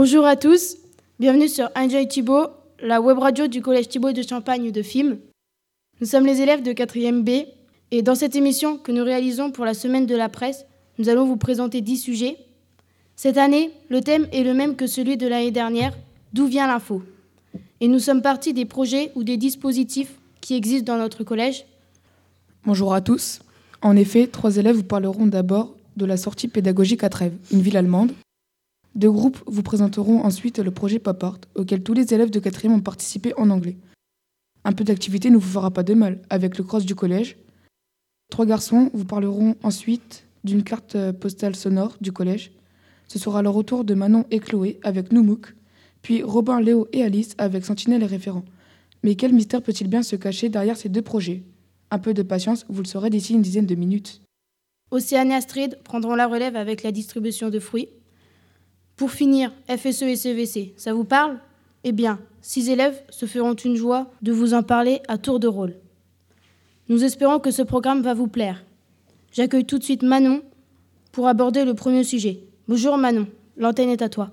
Bonjour à tous, bienvenue sur Enjoy Thibault, la web radio du Collège Thibault de Champagne de FIM. Nous sommes les élèves de 4e B et dans cette émission que nous réalisons pour la semaine de la presse, nous allons vous présenter 10 sujets. Cette année, le thème est le même que celui de l'année dernière, d'où vient l'info Et nous sommes partis des projets ou des dispositifs qui existent dans notre collège. Bonjour à tous. En effet, trois élèves vous parleront d'abord de la sortie pédagogique à Trèves, une ville allemande, deux groupes vous présenteront ensuite le projet Pop Art, auquel tous les élèves de 4e ont participé en anglais. Un peu d'activité ne vous fera pas de mal, avec le cross du collège. Trois garçons vous parleront ensuite d'une carte postale sonore du collège. Ce sera le retour de Manon et Chloé avec Noumouk, puis Robin, Léo et Alice avec Sentinelle et Référent. Mais quel mystère peut-il bien se cacher derrière ces deux projets? Un peu de patience, vous le saurez d'ici une dizaine de minutes. Océane et Astrid prendront la relève avec la distribution de fruits. Pour finir, FSE et CVC, ça vous parle? Eh bien, six élèves se feront une joie de vous en parler à tour de rôle. Nous espérons que ce programme va vous plaire. J'accueille tout de suite Manon pour aborder le premier sujet. Bonjour Manon, l'antenne est à toi.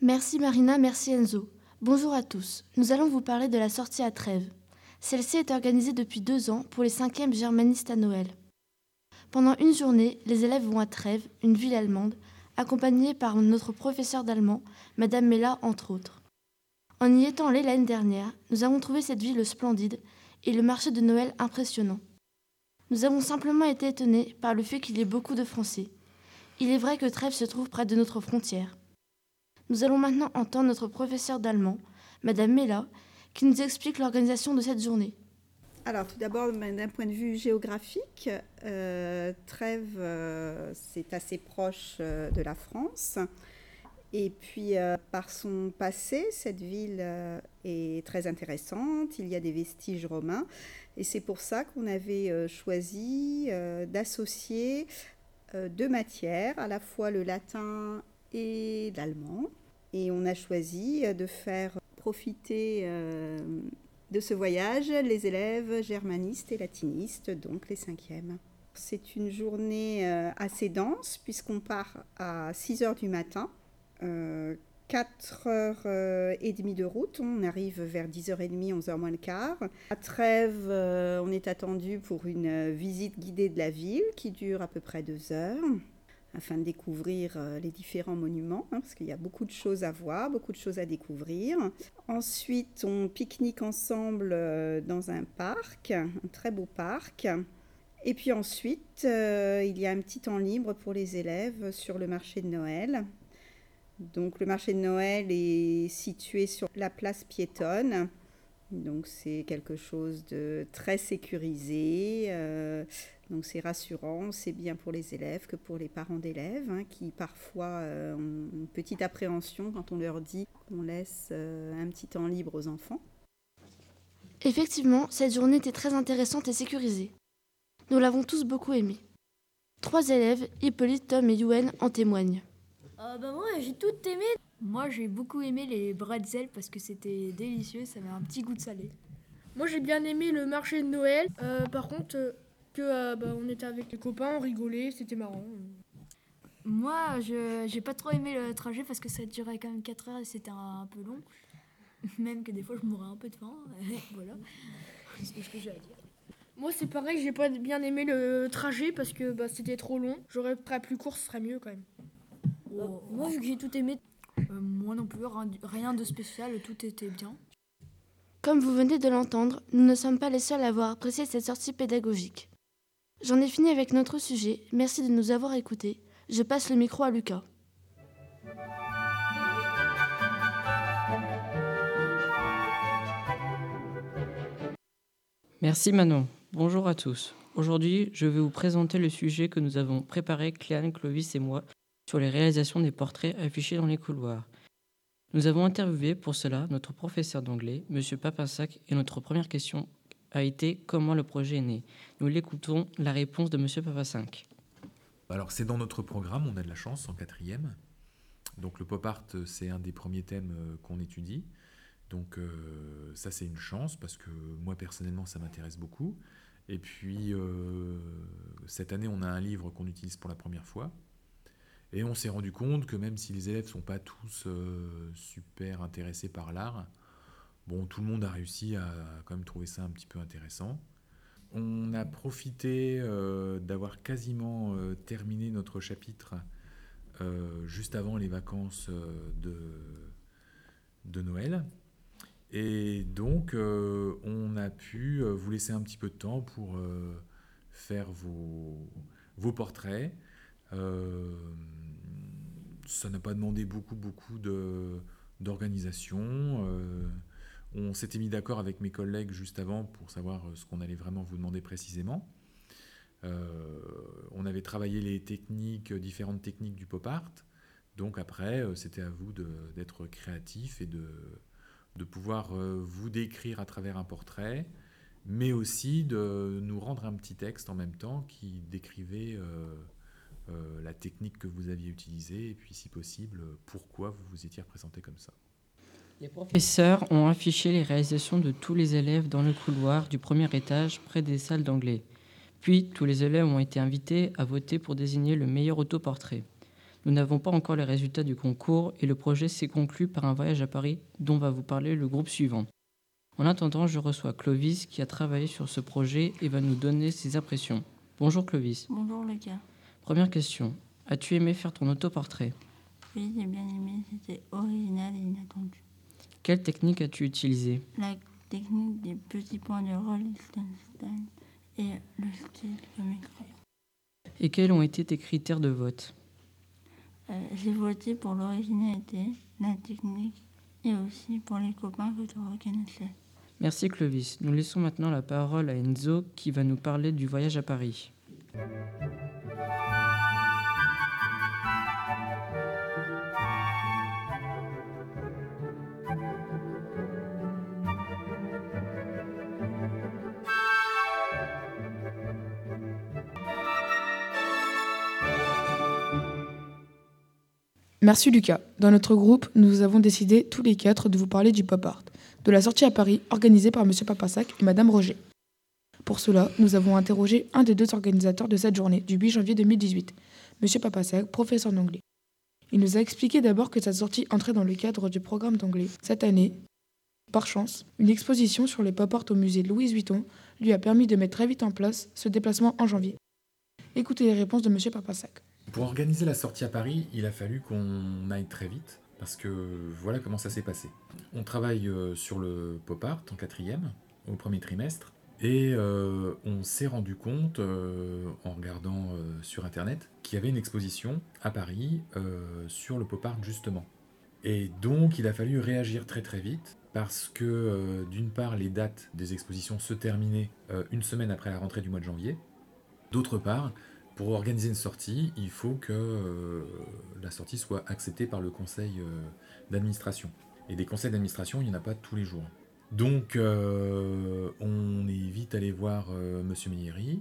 Merci Marina, merci Enzo. Bonjour à tous. Nous allons vous parler de la sortie à Trèves. Celle-ci est organisée depuis deux ans pour les cinquièmes germanistes à Noël. Pendant une journée, les élèves vont à Trèves, une ville allemande, accompagnés par notre professeur d'allemand, Madame Mella entre autres. En y étant allés l'année dernière, nous avons trouvé cette ville splendide et le marché de Noël impressionnant. Nous avons simplement été étonnés par le fait qu'il y ait beaucoup de Français. Il est vrai que Trèves se trouve près de notre frontière. Nous allons maintenant entendre notre professeur d'allemand, Madame Mella, qui nous explique l'organisation de cette journée. Alors, tout d'abord, d'un point de vue géographique, euh, Trèves, euh, c'est assez proche euh, de la France. Et puis, par son passé, cette ville est très intéressante. Il y a des vestiges romains. Et c'est pour ça qu'on avait choisi d'associer deux matières, à la fois le latin et l'allemand. Et on a choisi de faire profiter euh, de ce voyage les élèves germanistes et latinistes, donc les cinquièmes. C'est une journée euh, assez dense puisqu'on part à 6 heures du matin. Euh, 4 heures euh, et demie de route, on arrive vers 10h30, 11h moins le quart. À Trèves, euh, on est attendu pour une visite guidée de la ville qui dure à peu près 2 heures afin de découvrir euh, les différents monuments, hein, parce qu'il y a beaucoup de choses à voir, beaucoup de choses à découvrir. Ensuite, on pique-nique ensemble euh, dans un parc, un très beau parc. Et puis ensuite, euh, il y a un petit temps libre pour les élèves sur le marché de Noël. Donc le marché de Noël est situé sur la place piétonne. Donc c'est quelque chose de très sécurisé. Donc c'est rassurant, c'est bien pour les élèves que pour les parents d'élèves hein, qui parfois euh, ont une petite appréhension quand on leur dit qu'on laisse euh, un petit temps libre aux enfants. Effectivement, cette journée était très intéressante et sécurisée. Nous l'avons tous beaucoup aimée. Trois élèves, Hippolyte, Tom et Yuen, en témoignent. Euh, bah moi j'ai tout aimé. Moi j'ai beaucoup aimé les bretzels parce que c'était délicieux, ça avait un petit goût de salé. Moi j'ai bien aimé le marché de Noël. Euh, par contre, euh, que euh, bah, on était avec les copains, on rigolait, c'était marrant. Moi je j'ai pas trop aimé le trajet parce que ça durait quand même 4 heures et c'était un, un peu long. Même que des fois je mourais un peu de faim. voilà. C'est ce que j'ai à dire. Moi c'est pareil, j'ai pas bien aimé le trajet parce que bah, c'était trop long. J'aurais très plus court, ce serait mieux quand même. Oh, moi vu que j'ai tout aimé, euh, moi non plus, rien, rien de spécial, tout était bien. Comme vous venez de l'entendre, nous ne sommes pas les seuls à avoir apprécié cette sortie pédagogique. J'en ai fini avec notre sujet. Merci de nous avoir écoutés. Je passe le micro à Lucas. Merci Manon. Bonjour à tous. Aujourd'hui, je vais vous présenter le sujet que nous avons préparé, Cléane, Clovis et moi, sur les réalisations des portraits affichés dans les couloirs. Nous avons interviewé pour cela notre professeur d'anglais, M. Papinsac, et notre première question a été comment le projet est né. Nous l'écoutons la réponse de M. Papinsac. Alors c'est dans notre programme, on a de la chance en quatrième. Donc le pop art, c'est un des premiers thèmes euh, qu'on étudie. Donc euh, ça c'est une chance parce que moi personnellement ça m'intéresse beaucoup. Et puis euh, cette année on a un livre qu'on utilise pour la première fois. Et on s'est rendu compte que même si les élèves ne sont pas tous super intéressés par l'art, bon tout le monde a réussi à quand même trouver ça un petit peu intéressant. On a profité d'avoir quasiment terminé notre chapitre juste avant les vacances de, de Noël. Et donc, euh, on a pu euh, vous laisser un petit peu de temps pour euh, faire vos, vos portraits. ça n'a pas demandé beaucoup, beaucoup d'organisation. On s'était mis d'accord avec mes collègues juste avant pour savoir ce qu'on allait vraiment vous demander précisément. on avait travaillé les techniques, différentes techniques du pop art. Donc après, c'était à vous d'être créatif et de, pouvoir euh, vous décrire à travers un portrait, mais aussi de nous rendre un petit texte en même temps qui décrivait euh, euh, la technique que vous aviez utilisée et puis si possible pourquoi vous vous étiez représenté comme ça. Les professeurs ont affiché les réalisations de tous les élèves dans le couloir du premier étage près des salles d'anglais. Puis tous les élèves ont été invités à voter pour désigner le meilleur autoportrait. Nous n'avons pas encore les résultats du concours et le projet s'est conclu par un voyage à Paris dont va vous parler le groupe suivant. En attendant, je reçois Clovis qui a travaillé sur ce projet et va nous donner ses impressions. Bonjour Clovis. Bonjour Lucas. Première question. As-tu aimé faire ton autoportrait? Oui, j'ai bien aimé. C'était original et inattendu. Quelle technique as-tu utilisée? La technique des petits points de Liechtenstein et le style de mes Et quels ont été tes critères de vote? Euh, j'ai voté pour l'originalité, la technique et aussi pour les copains que tu reconnaissais. Merci Clovis. Nous laissons maintenant la parole à Enzo qui va nous parler du voyage à Paris. Merci Lucas. Dans notre groupe, nous avons décidé tous les quatre de vous parler du pop art, de la sortie à Paris organisée par M. Papassac et Mme Roger. Pour cela, nous avons interrogé un des deux organisateurs de cette journée du 8 janvier 2018, M. Papassac, professeur d'anglais. Il nous a expliqué d'abord que sa sortie entrait dans le cadre du programme d'anglais. Cette année, par chance, une exposition sur les pop art au musée Louise Vuitton lui a permis de mettre très vite en place ce déplacement en janvier. Écoutez les réponses de M. Papassac. Pour organiser la sortie à Paris, il a fallu qu'on aille très vite, parce que voilà comment ça s'est passé. On travaille euh, sur le pop art en quatrième, au premier trimestre, et euh, on s'est rendu compte, euh, en regardant sur Internet, qu'il y avait une exposition à Paris sur le pop art justement. Et donc il a fallu réagir très très vite, parce que d'une part les dates des expositions se terminaient une semaine après la rentrée du mois de janvier, d'autre part pour organiser une sortie, il faut que euh, la sortie soit acceptée par le conseil euh, d'administration. Et des conseils d'administration, il n'y en a pas tous les jours. Donc, euh, on est vite allé voir Monsieur Meilleri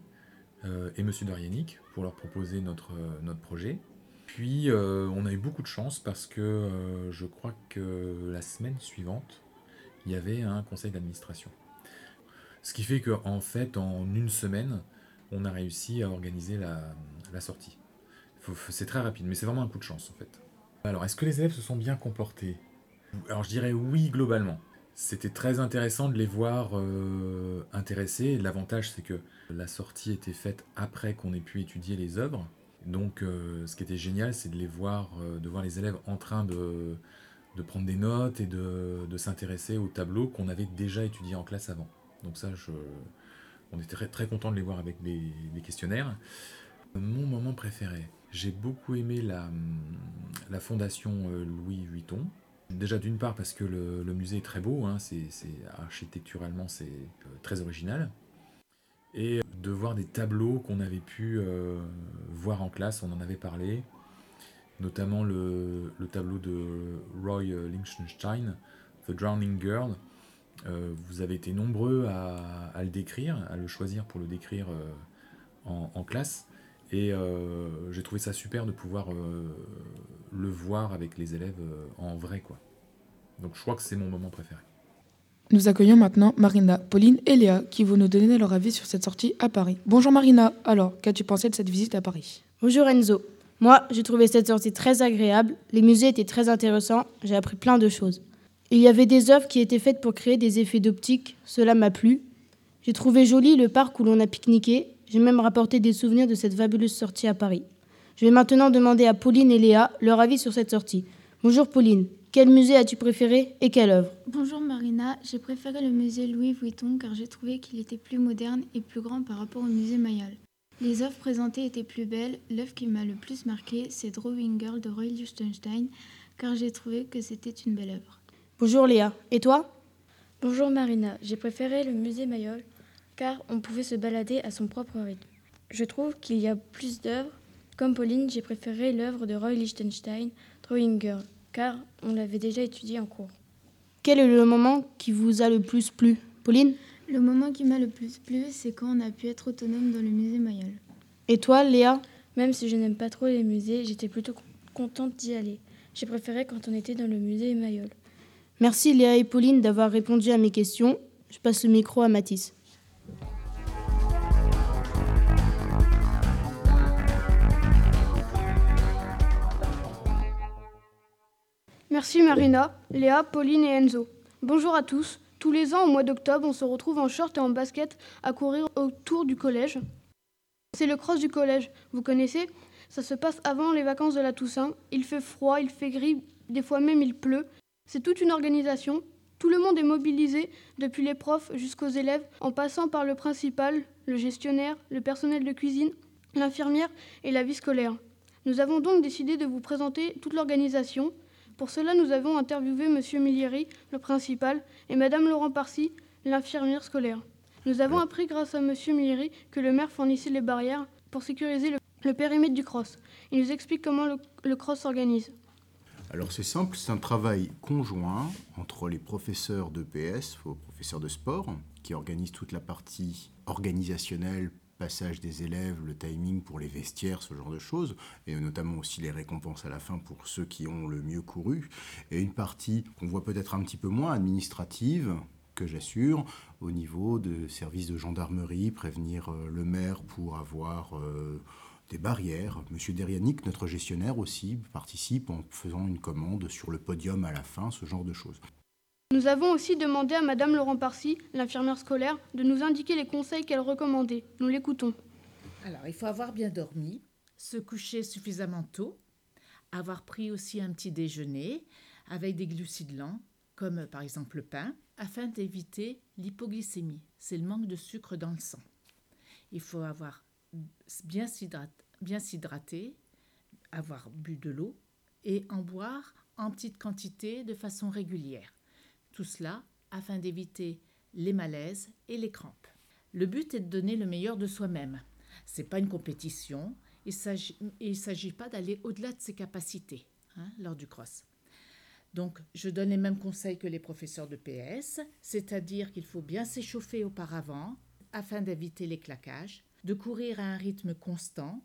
et Monsieur Darianic pour leur proposer notre, notre projet. Puis, on a eu beaucoup de chance parce que je crois que la semaine suivante, il y avait un conseil d'administration. Ce qui fait qu'en fait, en une semaine, on a réussi à organiser la, sortie. C'est très rapide, mais c'est vraiment un coup de chance en fait. Alors, est-ce que les élèves se sont bien comportés? Alors, je dirais oui, globalement. C'était très intéressant de les voir euh, intéressés. L'avantage, c'est que la sortie était faite après qu'on ait pu étudier les œuvres. Donc, euh, ce qui était génial, c'est de les voir, euh, de voir les élèves en train de, prendre des notes et de, de s'intéresser aux tableaux qu'on avait déjà étudiés en classe avant. Donc ça, je, on était très, content de les voir avec les, questionnaires. Mon moment préféré, j'ai beaucoup aimé la, fondation euh, Louis Vuitton. Déjà d'une part parce que le, musée est très beau, hein, c'est, architecturalement c'est euh, très original. Et de voir des tableaux qu'on avait pu euh, voir en classe, on en avait parlé, notamment le, tableau de Roy Lichtenstein, The Drowning Girl, euh, vous avez été nombreux à, le décrire, à le choisir pour le décrire euh, en, classe. Et euh, j'ai trouvé ça super de pouvoir le voir avec les élèves en vrai. quoi. Donc je crois que c'est mon moment préféré. Nous accueillons maintenant Marina, Pauline et Léa qui vont nous donner leur avis sur cette sortie à Paris. Bonjour Marina, alors qu'as-tu pensé de cette visite à Paris? Bonjour Enzo. Moi, j'ai trouvé cette sortie très agréable. Les musées étaient très intéressants. J'ai appris plein de choses. Il y avait des œuvres qui étaient faites pour créer des effets d'optique. Cela m'a plu. J'ai trouvé joli le parc où l'on a pique-niqué. J'ai même rapporté des souvenirs de cette fabuleuse sortie à Paris. Je vais maintenant demander à Pauline et Léa leur avis sur cette sortie. Bonjour Pauline, quel musée as-tu préféré et quelle œuvre? Bonjour Marina, j'ai préféré le musée Louis Vuitton car j'ai trouvé qu'il était plus moderne et plus grand par rapport au musée Mayol. Les œuvres présentées étaient plus belles. L'œuvre qui m'a le plus marqué, c'est Drawing Girl de Roy Lichtenstein car j'ai trouvé que c'était une belle œuvre. Bonjour Léa, et toi? Bonjour Marina, j'ai préféré le musée Mayol car on pouvait se balader à son propre rythme. Je trouve qu'il y a plus d'œuvres. Comme Pauline, j'ai préféré l'œuvre de Roy Lichtenstein, Drawing Girl, car on l'avait déjà étudié en cours. Quel est le moment qui vous a le plus plu? Pauline? Le moment qui m'a le plus plu, c'est quand on a pu être autonome dans le musée Mayol. Et toi, Léa? Même si je n'aime pas trop les musées, j'étais plutôt contente d'y aller. J'ai préféré quand on était dans le musée Mayol. Merci Léa et Pauline d'avoir répondu à mes questions. Je passe le micro à Mathis. Merci Marina, Léa, Pauline et Enzo. Bonjour à tous. Tous les ans, au mois d'octobre, on se retrouve en short et en basket à courir autour du collège. C'est le cross du collège, vous connaissez Ça se passe avant les vacances de la Toussaint. Il fait froid, il fait gris, des fois même il pleut. C'est toute une organisation. Tout le monde est mobilisé, depuis les profs jusqu'aux élèves, en passant par le principal, le gestionnaire, le personnel de cuisine, l'infirmière et la vie scolaire. Nous avons donc décidé de vous présenter toute l'organisation. Pour cela, nous avons interviewé M. Millieri, le principal, et Mme Laurent Parcy, l'infirmière scolaire. Nous avons appris grâce à M. Millieri que le maire fournissait les barrières pour sécuriser le, périmètre du cross. Il nous explique comment le, le cross s'organise. Alors c'est simple, c'est un travail conjoint entre les professeurs d'EPS, aux professeurs de sport, qui organisent toute la partie organisationnelle, passage des élèves, le timing pour les vestiaires, ce genre de choses, et notamment aussi les récompenses à la fin pour ceux qui ont le mieux couru, et une partie qu'on voit peut-être un petit peu moins administrative, que j'assure, au niveau de services de gendarmerie, prévenir euh, le maire pour avoir... Euh, des barrières. Monsieur Derianic, notre gestionnaire aussi, participe en faisant une commande sur le podium à la fin, ce genre de choses. Nous avons aussi demandé à Madame Laurent Parcy, l'infirmière scolaire, de nous indiquer les conseils qu'elle recommandait. Nous l'écoutons. Alors, il faut avoir bien dormi, se coucher suffisamment tôt, avoir pris aussi un petit déjeuner avec des glucides lents, comme par exemple le pain, afin d'éviter l'hypoglycémie. C'est le manque de sucre dans le sang. Il faut avoir bien s'hydrater, avoir bu de l'eau et en boire en petite quantité de façon régulière. Tout cela afin d'éviter les malaises et les crampes. Le but est de donner le meilleur de soi-même. Ce n'est pas une compétition, il ne s'agit pas d'aller au-delà de ses capacités hein, lors du cross. Donc, je donne les mêmes conseils que les professeurs de PS, c'est-à-dire qu'il faut bien s'échauffer auparavant afin d'éviter les claquages, de courir à un rythme constant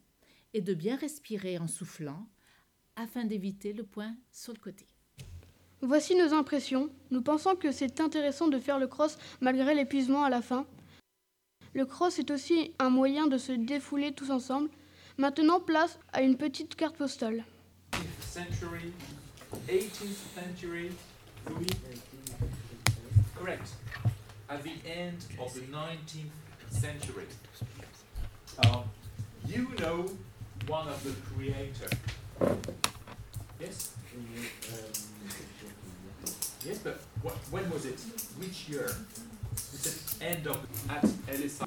et de bien respirer en soufflant afin d'éviter le point sur le côté. Voici nos impressions. Nous pensons que c'est intéressant de faire le cross malgré l'épuisement à la fin. Le cross est aussi un moyen de se défouler tous ensemble. Maintenant, place à une petite carte postale. Century, 18th century, oui. Correct. At the end of the 19th century. Um, you know one of the creator. Yes? Yes, but what, when was it? Which year? It's at end of at Elisa.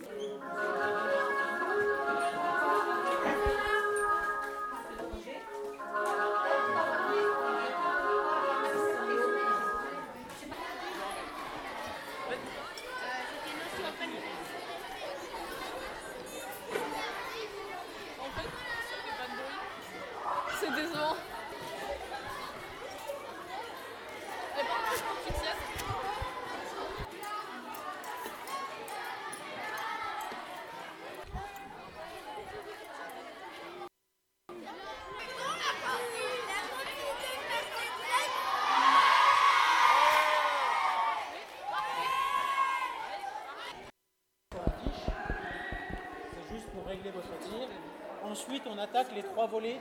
Les trois volets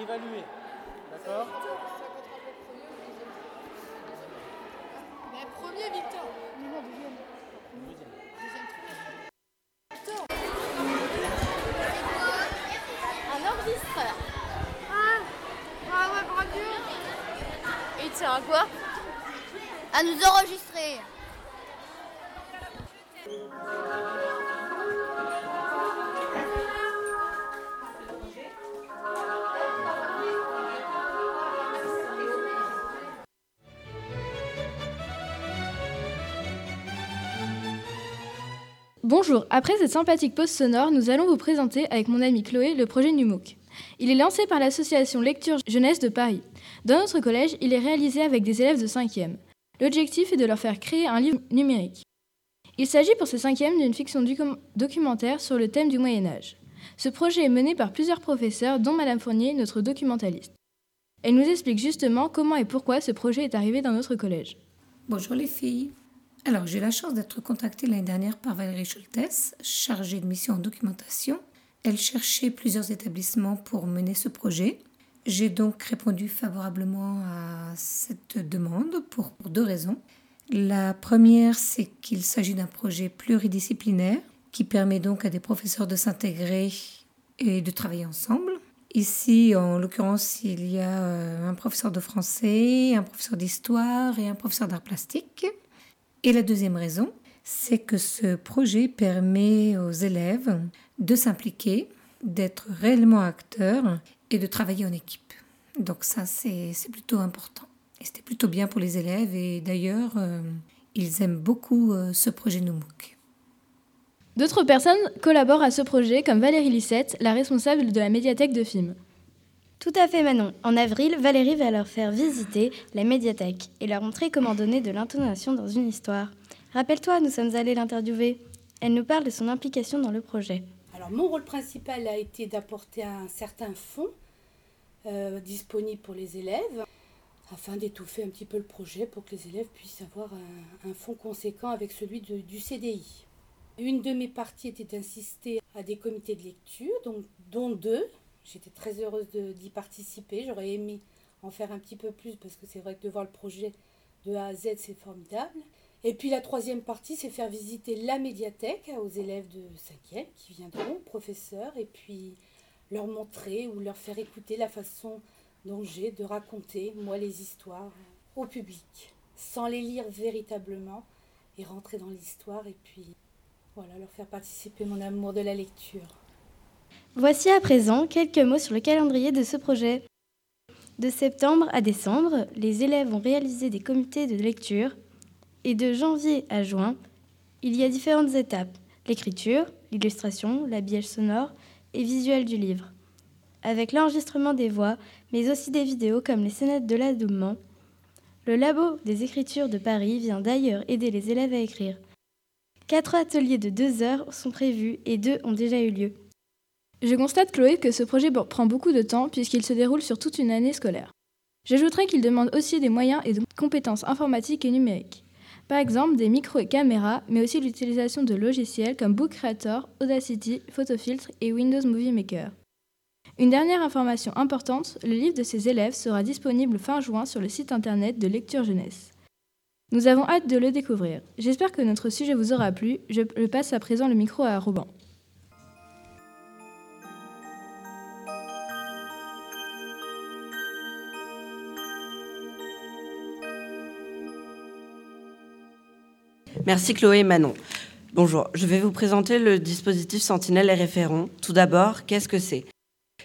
évalués. D'accord? Bonjour, après cette sympathique pause sonore, nous allons vous présenter avec mon amie Chloé le projet NUMOOC. Il est lancé par l'association Lecture Jeunesse de Paris. Dans notre collège, il est réalisé avec des élèves de 5e. L'objectif est de leur faire créer un livre numérique. Il s'agit pour ces 5e d'une fiction documentaire sur le thème du Moyen Âge. Ce projet est mené par plusieurs professeurs, dont Madame Fournier, notre documentaliste. Elle nous explique justement comment et pourquoi ce projet est arrivé dans notre collège. Bonjour les filles. Alors, j'ai eu la chance d'être contactée l'année dernière par Valérie Schultes, chargée de mission en documentation. Elle cherchait plusieurs établissements pour mener ce projet. J'ai donc répondu favorablement à cette demande pour, pour deux raisons. La première, c'est qu'il s'agit d'un projet pluridisciplinaire qui permet donc à des professeurs de s'intégrer et de travailler ensemble. Ici, en l'occurrence, il y a euh, un professeur de français, un professeur d'histoire et un professeur d'art plastique. Et la deuxième raison, c'est que ce projet permet aux élèves de s'impliquer, d'être réellement acteurs et de travailler en équipe. Donc ça, c'est plutôt important. Et c'était plutôt bien pour les élèves et d'ailleurs, euh, ils aiment beaucoup euh, ce projet NUMOOC. D'autres personnes collaborent à ce projet, comme Valérie Lissette, la responsable de la médiathèque de films. Tout à fait Manon. En avril, Valérie va leur faire visiter la médiathèque et leur montrer comment donner de l'intonation dans une histoire. Rappelle-toi, nous sommes allés l'interviewer. Elle nous parle de son implication dans le projet. Alors mon rôle principal a été d'apporter un certain fonds euh, disponible pour les élèves afin d'étouffer un petit peu le projet pour que les élèves puissent avoir un, fonds conséquent avec celui du CDI. Une de mes parties était d'insister à des comités de lecture, donc, dont deux. J'étais très heureuse d'y participer. J'aurais aimé en faire un petit peu plus parce que c'est vrai que de voir le projet de A à Z, c'est formidable. Et puis la troisième partie, c'est faire visiter la médiathèque aux élèves de 5e qui viendront, professeurs, et puis leur montrer ou leur faire écouter la façon dont j'ai de raconter, moi, les histoires au public, sans les lire véritablement et rentrer dans l'histoire et puis voilà, leur faire participer mon amour de la lecture. Voici à présent quelques mots sur le calendrier de ce projet. De septembre à décembre, les élèves ont réalisé des comités de lecture et de janvier à juin, il y a différentes étapes l'écriture, l'illustration, l'habillage sonore et visuel du livre avec l'enregistrement des voix, mais aussi des vidéos comme les scénettes de l'adoubement. Le labo des écritures de Paris vient d'ailleurs aider les élèves à écrire. Quatre ateliers de deux heures sont prévus et deux ont déjà eu lieu. Je constate, Chloé, que ce projet prend beaucoup de temps puisqu'il se déroule sur toute une année scolaire. J'ajouterai qu'il demande aussi des moyens et des compétences informatiques et numériques. Par exemple, des micros et caméras, mais aussi l'utilisation de logiciels comme Book Creator, Audacity, Photofiltre et Windows Movie Maker. Une dernière information importante, le livre de ces élèves sera disponible fin juin sur le site internet de Lecture Jeunesse. Nous avons hâte de le découvrir. J'espère que notre sujet vous aura plu. Je passe à présent le micro à Robin. Merci Chloé Manon. Bonjour, je vais vous présenter le dispositif Sentinelle et référent. Tout d'abord, qu'est-ce que c'est?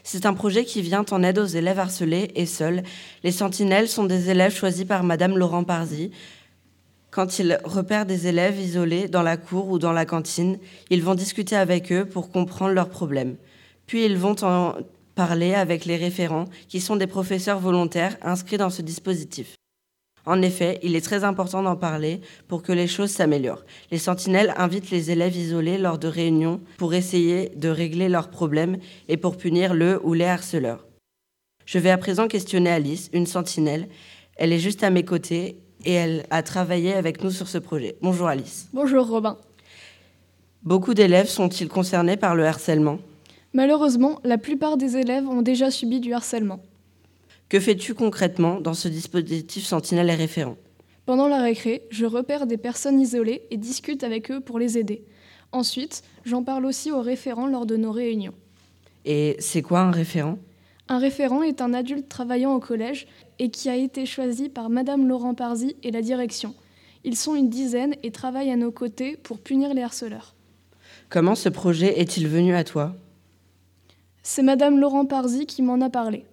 C'est un projet qui vient en aide aux élèves harcelés et seuls. Les sentinelles sont des élèves choisis par Madame Laurent Parzi. Quand ils repèrent des élèves isolés dans la cour ou dans la cantine, ils vont discuter avec eux pour comprendre leurs problèmes. Puis ils vont en parler avec les référents, qui sont des professeurs volontaires inscrits dans ce dispositif. En effet, il est très important d'en parler pour que les choses s'améliorent. Les sentinelles invitent les élèves isolés lors de réunions pour essayer de régler leurs problèmes et pour punir le ou les harceleurs. Je vais à présent questionner Alice, une sentinelle. Elle est juste à mes côtés et elle a travaillé avec nous sur ce projet. Bonjour Alice. Bonjour Robin. Beaucoup d'élèves sont-ils concernés par le harcèlement? Malheureusement, la plupart des élèves ont déjà subi du harcèlement. Que fais-tu concrètement dans ce dispositif Sentinelle et référent Pendant la récré, je repère des personnes isolées et discute avec eux pour les aider. Ensuite, j'en parle aussi aux référents lors de nos réunions. Et c'est quoi un référent? Un référent est un adulte travaillant au collège et qui a été choisi par Madame Laurent Parzi et la direction. Ils sont une dizaine et travaillent à nos côtés pour punir les harceleurs. Comment ce projet est-il venu à toi? C'est Madame Laurent Parzi qui m'en a parlé.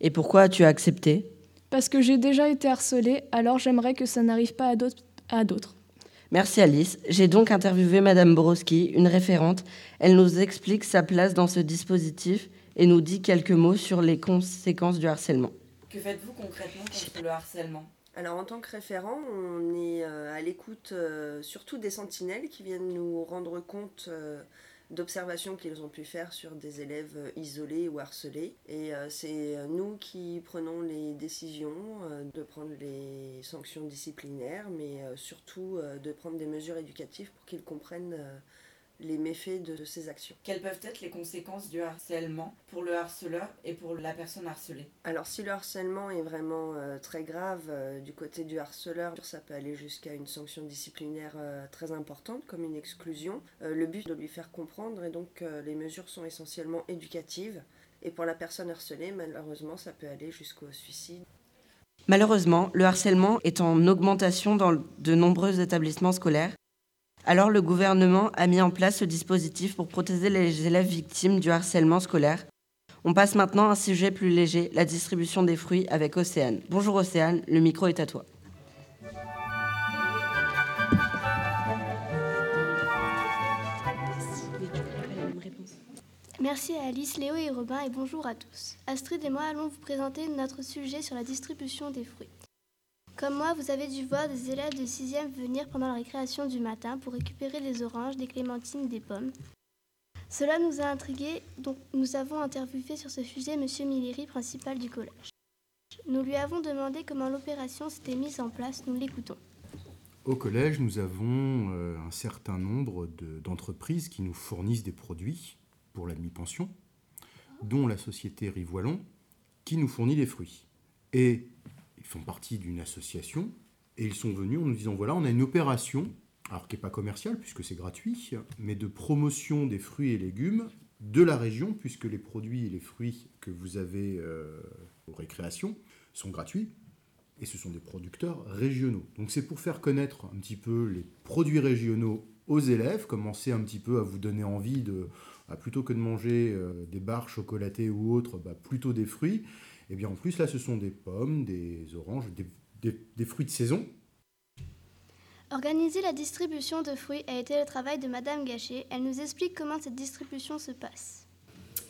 Et pourquoi as-tu accepté? Parce que j'ai déjà été harcelée, alors j'aimerais que ça n'arrive pas à d'autres. Merci Alice. J'ai donc interviewé Madame Borowski, une référente. Elle nous explique sa place dans ce dispositif et nous dit quelques mots sur les conséquences du harcèlement. Que faites-vous concrètement contre le harcèlement? Alors en tant que référent, on est euh, à l'écoute euh, surtout des sentinelles qui viennent nous rendre compte euh, d'observations qu'ils ont pu faire sur des élèves isolés ou harcelés. Et c'est nous qui prenons les décisions de prendre les sanctions disciplinaires, mais surtout de prendre des mesures éducatives pour qu'ils comprennent les méfaits de, ces actions. Quelles peuvent être les conséquences du harcèlement pour le harceleur et pour la personne harcelée? Alors si le harcèlement est vraiment euh, très grave euh, du côté du harceleur, ça peut aller jusqu'à une sanction disciplinaire euh, très importante comme une exclusion. le but est de lui faire comprendre et donc les mesures sont essentiellement éducatives. Et pour la personne harcelée, malheureusement, ça peut aller jusqu'au suicide. Malheureusement, le harcèlement est en augmentation dans de nombreux établissements scolaires alors le gouvernement a mis en place ce dispositif pour protéger les élèves victimes du harcèlement scolaire. On passe maintenant à un sujet plus léger, la distribution des fruits avec Océane. Bonjour Océane, le micro est à toi. Merci à Alice, Léo et Robin et bonjour à tous. Astrid et moi allons vous présenter notre sujet sur la distribution des fruits. Comme moi, vous avez dû voir des élèves de 6e venir pendant la récréation du matin pour récupérer des oranges, des clémentines, des pommes. Cela nous a intrigués, donc nous avons interviewé sur ce sujet M. Milleri, principal du collège. Nous lui avons demandé comment l'opération s'était mise en place. Nous l'écoutons. Au collège, nous avons euh, un certain nombre d'entreprises qui nous fournissent des produits pour la demi-pension, dont la société Rivoilon, qui nous fournit des fruits. Ils font partie d'une association et ils sont venus en nous disant voilà, on a une opération, alors qui n'est pas commerciale puisque c'est gratuit, mais de promotion des fruits et légumes de la région, puisque les produits et les fruits que vous avez euh, aux récréations sont gratuits et ce sont des producteurs régionaux. Donc c'est pour faire connaître un petit peu les produits régionaux aux élèves, commencer un petit peu à vous donner envie de, plutôt que de manger euh, des barres chocolatées ou autres, bah, plutôt des fruits. Et eh bien en plus, là, ce sont des pommes, des oranges, des, fruits de saison. Organiser la distribution de fruits a été le travail de Madame Gachet. Elle nous explique comment cette distribution se passe.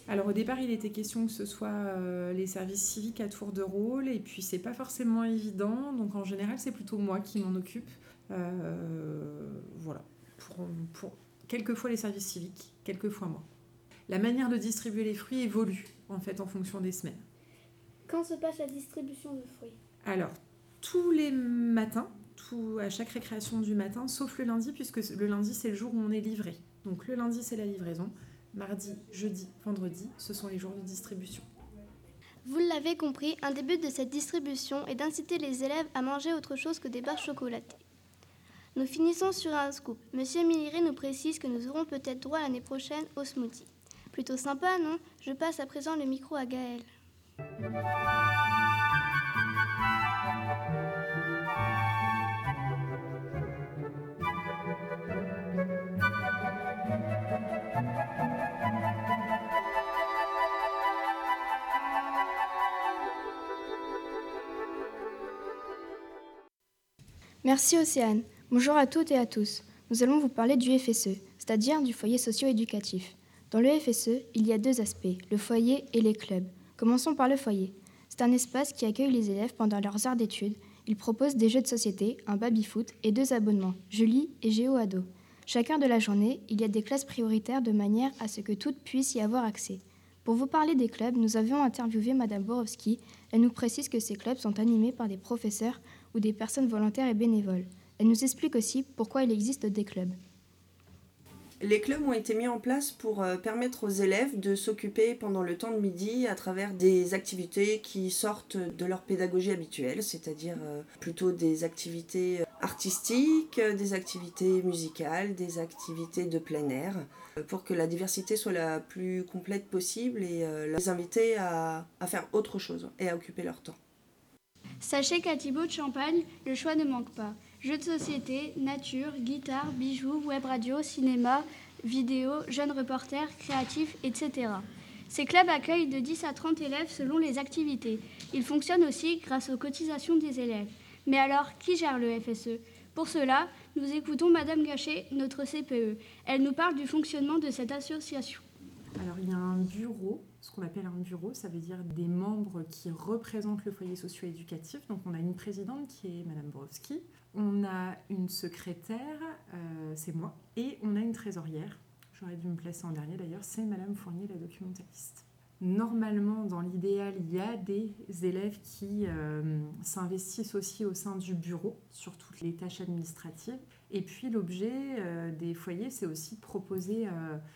Alors au départ, il était question que ce soit euh, les services civiques à tour de rôle, et puis c'est pas forcément évident. Donc en général, c'est plutôt moi qui m'en occupe. Euh, voilà, pour, pour quelquefois les services civiques, quelquefois moi. La manière de distribuer les fruits évolue en fait en fonction des semaines. Quand se passe la distribution de fruits Alors, tous les matins, tout, à chaque récréation du matin, sauf le lundi, puisque le lundi, c'est le jour où on est livré. Donc le lundi, c'est la livraison. Mardi, jeudi, vendredi, ce sont les jours de distribution. Vous l'avez compris, un des buts de cette distribution est d'inciter les élèves à manger autre chose que des barres chocolatées. Nous finissons sur un scoop. Monsieur Milliré nous précise que nous aurons peut-être droit l'année prochaine au smoothie. Plutôt sympa, non? Je passe à présent le micro à Gaël. Merci Océane. Bonjour à toutes et à tous. Nous allons vous parler du FSE, c'est-à-dire du foyer socio-éducatif. Dans le FSE, il y a deux aspects, le foyer et les clubs. Commençons par le foyer. C'est un espace qui accueille les élèves pendant leurs heures d'études. Il propose des jeux de société, un baby-foot et deux abonnements, Julie et Géo Ado. Chacun de la journée, il y a des classes prioritaires de manière à ce que toutes puissent y avoir accès. Pour vous parler des clubs, nous avions interviewé Madame Borowski. Elle nous précise que ces clubs sont animés par des professeurs ou des personnes volontaires et bénévoles. Elle nous explique aussi pourquoi il existe des clubs. Les clubs ont été mis en place pour euh, permettre aux élèves de s'occuper pendant le temps de midi à travers des activités qui sortent de leur pédagogie habituelle, c'est-à-dire euh, plutôt des activités euh, artistiques, des activités musicales, des activités de plein air, pour que la diversité soit la plus complète possible et les inviter à, à faire autre chose et à occuper leur temps. Sachez qu'à Thibaut de Champagne, le choix ne manque pas. Jeux de société, nature, guitare, bijoux, web radio, cinéma, vidéo, jeunes reporters, créatifs, etc. Ces clubs accueillent de 10 à 30 élèves selon les activités. Ils fonctionnent aussi grâce aux cotisations des élèves. Mais alors, qui gère le FSE Pour cela, nous écoutons Madame Gachet, notre CPE. Elle nous parle du fonctionnement de cette association. Alors, il y a un bureau, ce qu'on appelle un bureau, ça veut dire des membres qui représentent le foyer socio-éducatif. Donc, on a une présidente qui est Madame Borowski. On a une secrétaire, euh, c'est moi, et on a une trésorière. J'aurais dû me placer en dernier d'ailleurs, c'est Madame Fournier, la documentaliste. Normalement, dans l'idéal, il y a des élèves qui euh, s'investissent aussi au sein du bureau sur toutes les tâches administratives. Et puis l'objet euh, des foyers, c'est aussi de proposer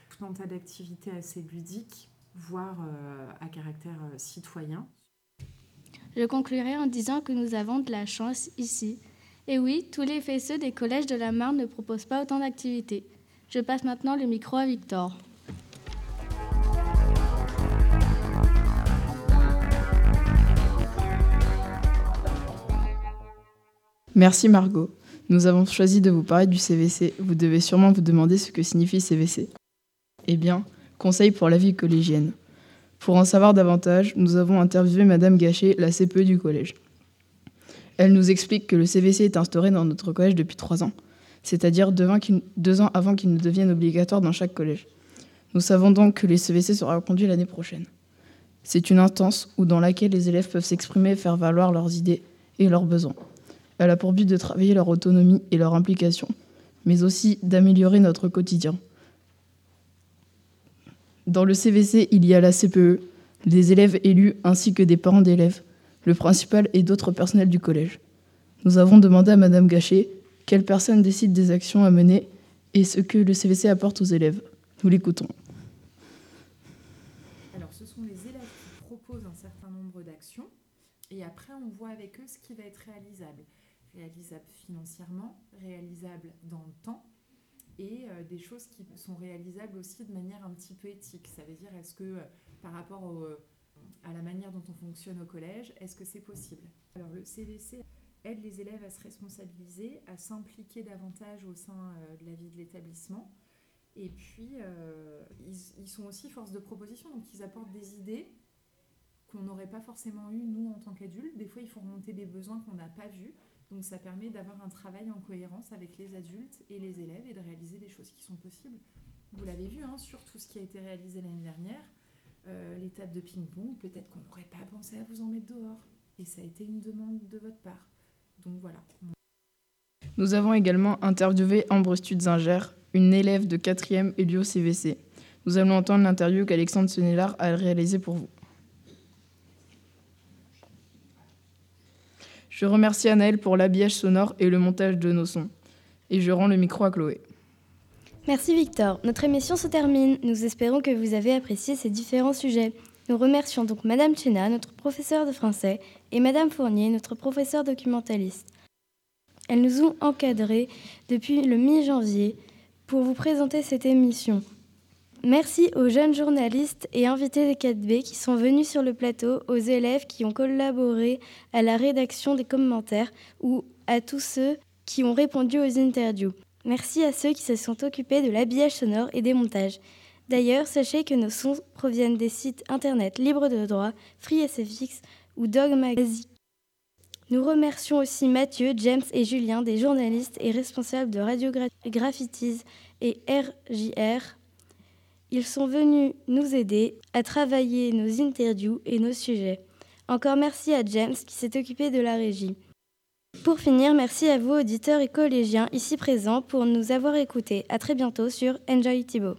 tout un tas d'activités assez ludiques, voire à caractère citoyen. Je conclurai en disant que nous avons de la chance ici et oui, tous les FSE des collèges de la Marne ne proposent pas autant d'activités. Je passe maintenant le micro à Victor. Merci Margot. Nous avons choisi de vous parler du CVC. Vous devez sûrement vous demander ce que signifie CVC. Eh bien, conseil pour la vie collégienne. Pour en savoir davantage, nous avons interviewé Madame Gachet, la CPE du collège. Elle nous explique que le CVC est instauré dans notre collège depuis trois ans, c'est-à-dire deux ans avant qu'il ne devienne obligatoire dans chaque collège. Nous savons donc que les CVC sera conduit l'année prochaine. C'est une instance où dans laquelle les élèves peuvent s'exprimer et faire valoir leurs idées et leurs besoins. Elle a pour but de travailler leur autonomie et leur implication, mais aussi d'améliorer notre quotidien. Dans le CVC, il y a la CPE, des élèves élus ainsi que des parents d'élèves, le principal et d'autres personnels du collège. Nous avons demandé à Madame Gachet quelle personne décide des actions à mener et ce que le CVC apporte aux élèves. Nous l'écoutons. Alors, ce sont les élèves qui proposent un certain nombre d'actions et après, on voit avec eux ce qui va être réalisable. Réalisable financièrement, réalisable dans le temps et euh, des choses qui sont réalisables aussi de manière un petit peu éthique. Ça veut dire, est-ce que euh, par rapport au à la manière dont on fonctionne au collège, est-ce que c'est possible? Alors le CVC aide les élèves à se responsabiliser, à s'impliquer davantage au sein euh, de la vie de l'établissement. Et puis, euh, ils, sont aussi force de proposition, donc ils apportent des idées qu'on n'aurait pas forcément eues, nous, en tant qu'adultes. Des fois, il faut remonter des besoins qu'on n'a pas vus. Donc, ça permet d'avoir un travail en cohérence avec les adultes et les élèves et de réaliser des choses qui sont possibles. Vous l'avez vu, hein, sur tout ce qui a été réalisé l'année dernière, euh, les tables de ping-pong, peut-être qu'on n'aurait pas pensé à vous en mettre dehors. Et ça a été une demande de votre part. Donc voilà. Nous avons également interviewé Ambre Studzinger, une élève de 4e élue au CVC. Nous allons entendre l'interview qu'Alexandre Senelard a réalisée pour vous. Je remercie Anaël pour l'habillage sonore et le montage de nos sons. Et je rends le micro à Chloé. Merci Victor. Notre émission se termine. Nous espérons que vous avez apprécié ces différents sujets. Nous remercions donc Madame Chena, notre professeure de français, et Madame Fournier, notre professeure documentaliste. Elles nous ont encadrés depuis le mi-janvier pour vous présenter cette émission. Merci aux jeunes journalistes et invités des 4B qui sont venus sur le plateau, aux élèves qui ont collaboré à la rédaction des commentaires ou à tous ceux qui ont répondu aux interviews. Merci à ceux qui se sont occupés de l'habillage sonore et des montages. D'ailleurs, sachez que nos sons proviennent des sites internet libres de droit, FreeSFX ou Dog Magazine. Nous remercions aussi Mathieu, James et Julien, des journalistes et responsables de Radio Graffitis et RJR. Ils sont venus nous aider à travailler nos interviews et nos sujets. Encore merci à James qui s'est occupé de la régie. Pour finir, merci à vous, auditeurs et collégiens ici présents, pour nous avoir écoutés. À très bientôt sur Enjoy Thibault.